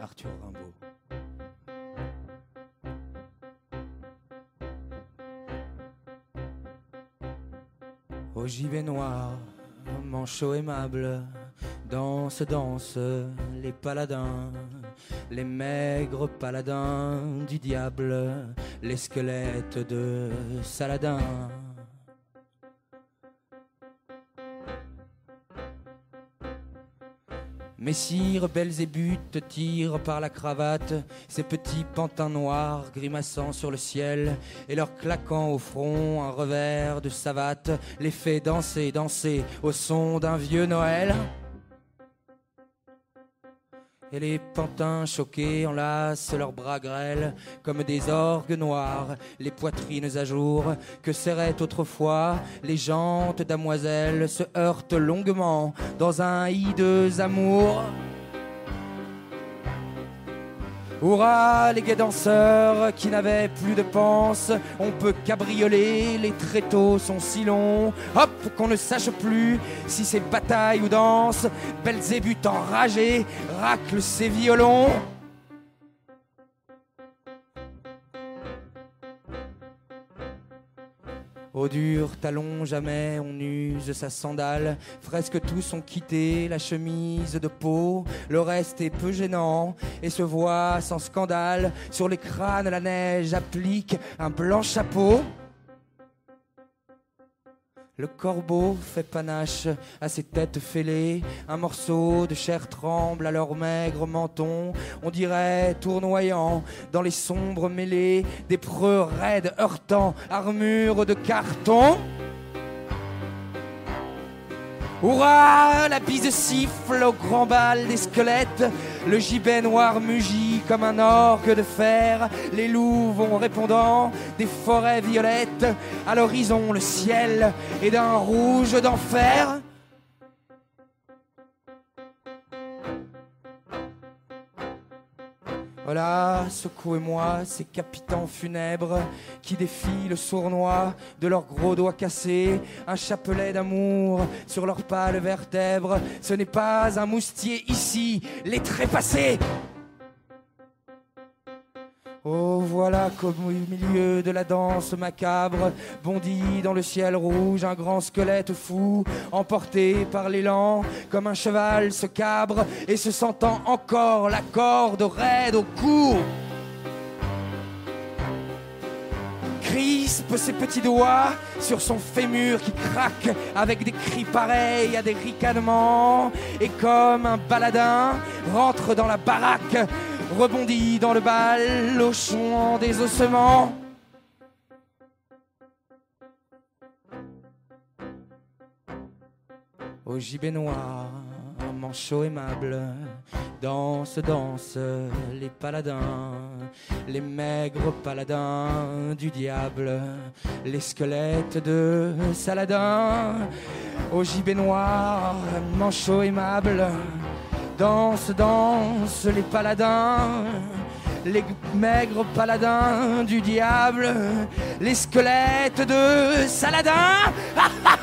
Arthur Rimbaud. Au gibet noir, manchot aimable, danse, danse les paladins, les maigres paladins du diable, les squelettes de Saladin. Messire Belzébuth tire par la cravate ses petits pantins noirs grimaçant sur le ciel et leur claquant au front un revers de savate les fait danser, danser au son d'un vieux Noël. Et les pantins choqués enlacent leurs bras grêles comme des orgues noirs, les poitrines à jour que serraient autrefois les jantes damoiselles se heurtent longuement dans un hideux amour. Hurrah, les gays danseurs qui n'avaient plus de panse, on peut cabrioler, les tréteaux sont si longs, hop, qu'on ne sache plus si c'est bataille ou danse, Belzébuth enragé racle ses violons. Au dur talon, jamais on use sa sandale. Fresque tous ont quitté la chemise de peau. Le reste est peu gênant et se voit sans scandale. Sur les crânes, la neige applique un blanc chapeau. Le corbeau fait panache à ses têtes fêlées, un morceau de chair tremble à leur maigre menton, on dirait tournoyant dans les sombres mêlées, des preux raides heurtant armure de carton. Hurrah, la bise siffle au grand bal des squelettes, le gibet noir mugit comme un orgue de fer, les loups vont répondant des forêts violettes, à l'horizon le ciel est d'un rouge d'enfer. Voilà, secouez-moi ces capitans funèbres qui défient le sournois de leurs gros doigts cassés, un chapelet d'amour sur leurs pâles vertèbres. Ce n'est pas un moustier ici, les trépassés. Voilà qu'au milieu de la danse macabre bondit dans le ciel rouge un grand squelette fou, emporté par l'élan, comme un cheval se cabre et se sentant encore la corde raide au cou. Crispe ses petits doigts sur son fémur qui craque avec des cris pareils à des ricanements et comme un baladin rentre dans la baraque rebondit dans le bal au chouan des ossements. Au gibet noir, manchot aimable, danse, danse les paladins, les maigres paladins du diable, les squelettes de Saladin. Au gibet noir, manchot aimable, Danse, danse les paladins, les maigres paladins du diable, les squelettes de Saladin.